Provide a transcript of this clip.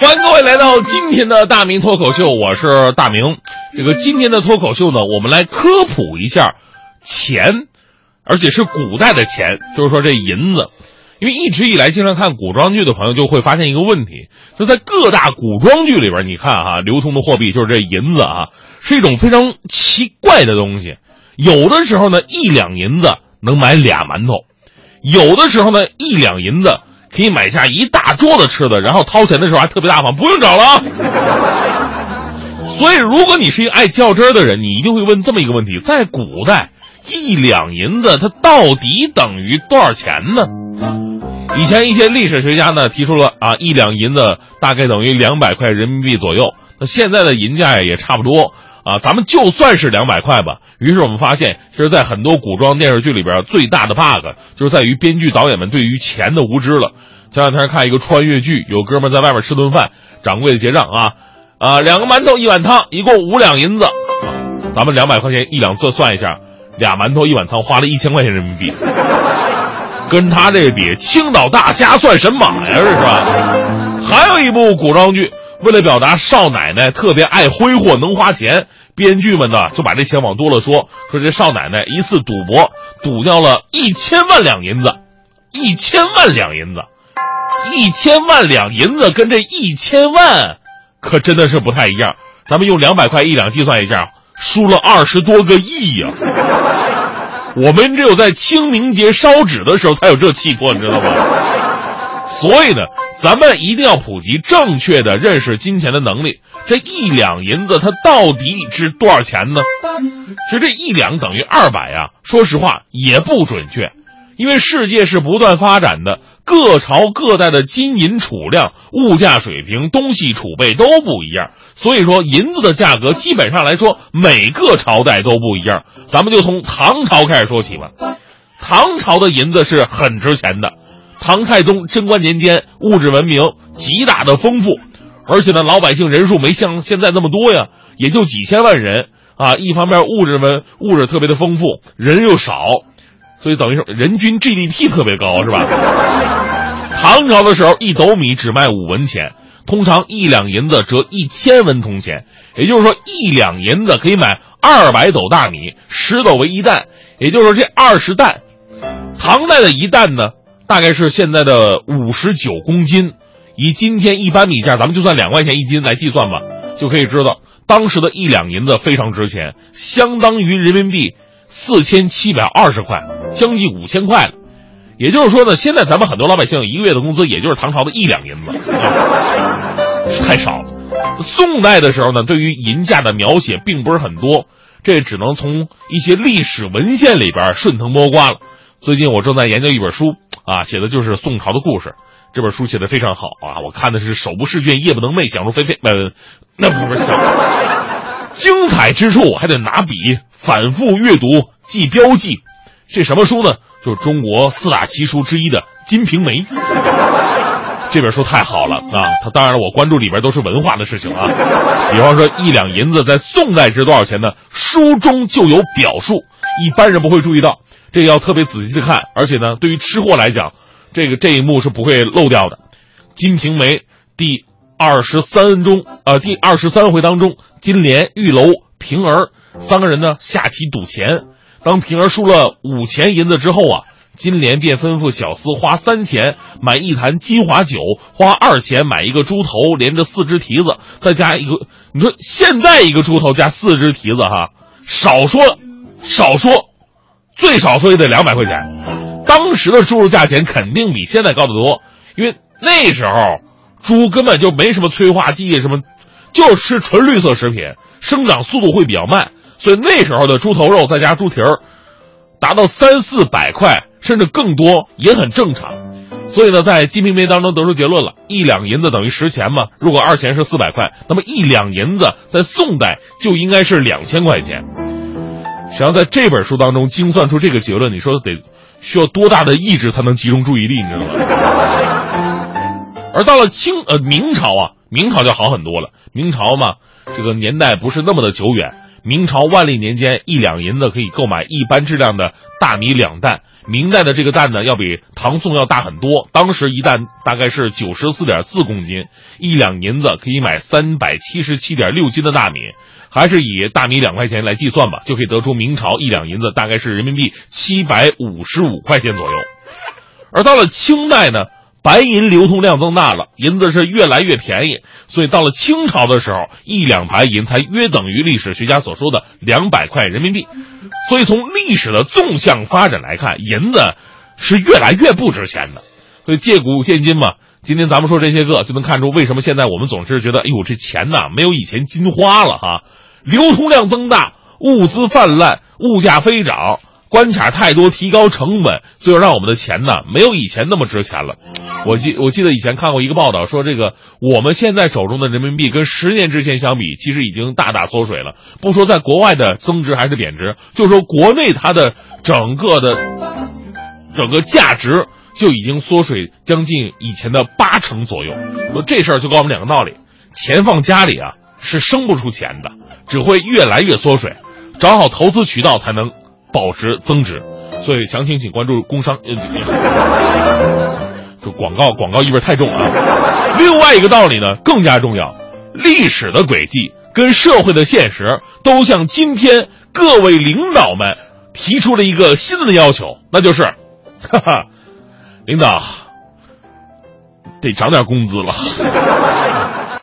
欢迎各位来到今天的大明脱口秀，我是大明。这个今天的脱口秀呢，我们来科普一下钱，而且是古代的钱，就是说这银子。因为一直以来经常看古装剧的朋友就会发现一个问题，就在各大古装剧里边，你看哈，流通的货币就是这银子啊，是一种非常奇怪的东西。有的时候呢，一两银子能买俩馒头；有的时候呢，一两银子。可以买下一大桌子吃的，然后掏钱的时候还特别大方，不用找了。所以，如果你是一个爱较真儿的人，你一定会问这么一个问题：在古代，一两银子它到底等于多少钱呢？以前一些历史学家呢提出了啊，一两银子大概等于两百块人民币左右。那现在的银价也差不多。啊，咱们就算是两百块吧。于是我们发现，其实，在很多古装电视剧里边，最大的 bug 就是在于编剧导演们对于钱的无知了。前两天看一个穿越剧，有哥们在外面吃顿饭，掌柜的结账啊，啊，两个馒头一碗汤，一共五两银子。咱们两百块钱一两，算算一下，俩馒头一碗汤，花了一千块钱人民币。跟他这比，青岛大虾算神马呀，这是吧？还有一部古装剧。为了表达少奶奶特别爱挥霍、能花钱，编剧们呢就把这钱往多了说，说这少奶奶一次赌博赌掉了一千万两银子，一千万两银子，一千万两银子跟这一千万可真的是不太一样。咱们用两百块一两计算一下，输了二十多个亿呀！我们只有在清明节烧纸的时候才有这气魄，你知道吗？所以呢。咱们一定要普及正确的认识金钱的能力。这一两银子它到底值多少钱呢？其实这一两等于二百啊，说实话也不准确，因为世界是不断发展的，各朝各代的金银储量、物价水平、东西储备都不一样，所以说银子的价格基本上来说每个朝代都不一样。咱们就从唐朝开始说起吧，唐朝的银子是很值钱的。唐太宗贞观年间，物质文明极大的丰富，而且呢，老百姓人数没像现在那么多呀，也就几千万人啊。一方面物质文物质特别的丰富，人又少，所以等于说人均 GDP 特别高，是吧？唐朝的时候，一斗米只卖五文钱，通常一两银子折一千文铜钱，也就是说一两银子可以买二百斗大米，十斗为一担，也就是说这二十担。唐代的一担呢？大概是现在的五十九公斤，以今天一般米价，咱们就算两块钱一斤来计算吧，就可以知道当时的一两银子非常值钱，相当于人民币四千七百二十块，将近五千块了。也就是说呢，现在咱们很多老百姓一个月的工资，也就是唐朝的一两银子，太少了。宋代的时候呢，对于银价的描写并不是很多，这只能从一些历史文献里边顺藤摸瓜了。最近我正在研究一本书啊，写的就是宋朝的故事。这本书写的非常好啊，我看的是手不释卷，夜不能寐，想入非非。呃，那不是想精彩之处还得拿笔反复阅读记标记。这什么书呢？就是中国四大奇书之一的《金瓶梅》。这本书太好了啊！它当然了，我关注里边都是文化的事情啊。比方说一两银子在宋代值多少钱呢？书中就有表述，一般人不会注意到。这个要特别仔细的看，而且呢，对于吃货来讲，这个这一幕是不会漏掉的。《金瓶梅》第二十三中，呃，第二十三回当中，金莲、玉楼、平儿三个人呢下棋赌钱。当平儿输了五钱银子之后啊，金莲便吩咐小厮花三钱买一坛金华酒，花二钱买一个猪头，连着四只蹄子，再加一个。你说现在一个猪头加四只蹄子，哈，少说少说。最少说也得两百块钱，当时的猪肉价钱肯定比现在高得多，因为那时候猪根本就没什么催化剂什么，就吃纯绿色食品，生长速度会比较慢，所以那时候的猪头肉再加猪蹄儿，达到三四百块甚至更多也很正常。所以呢，在《金瓶梅》当中得出结论了：一两银子等于十钱嘛。如果二钱是四百块，那么一两银子在宋代就应该是两千块钱。想要在这本书当中精算出这个结论，你说得需要多大的意志才能集中注意力？你知道吗？而到了清呃明朝啊，明朝就好很多了。明朝嘛，这个年代不是那么的久远。明朝万历年间，一两银子可以购买一般质量的大米两担。明代的这个担呢，要比唐宋要大很多。当时一担大概是九十四点四公斤，一两银子可以买三百七十七点六斤的大米。还是以大米两块钱来计算吧，就可以得出明朝一两银子大概是人民币七百五十五块钱左右。而到了清代呢？白银流通量增大了，银子是越来越便宜，所以到了清朝的时候，一两白银才约等于历史学家所说的两百块人民币。所以从历史的纵向发展来看，银子是越来越不值钱的。所以借古现今嘛，今天咱们说这些个，就能看出为什么现在我们总是觉得，哎呦，这钱呐没有以前金花了哈，流通量增大，物资泛滥，物价飞涨。关卡太多，提高成本，最后让我们的钱呢没有以前那么值钱了。我记我记得以前看过一个报道，说这个我们现在手中的人民币跟十年之前相比，其实已经大大缩水了。不说在国外的增值还是贬值，就说国内它的整个的整个价值就已经缩水将近以前的八成左右。说这事儿就告诉我们两个道理：钱放家里啊是生不出钱的，只会越来越缩水。找好投资渠道才能。保值增值，所以详情请关注工商。这广告广告意味太重啊！另外一个道理呢更加重要，历史的轨迹跟社会的现实都向今天各位领导们提出了一个新的要求，那就是，哈哈，领导得涨点工资了。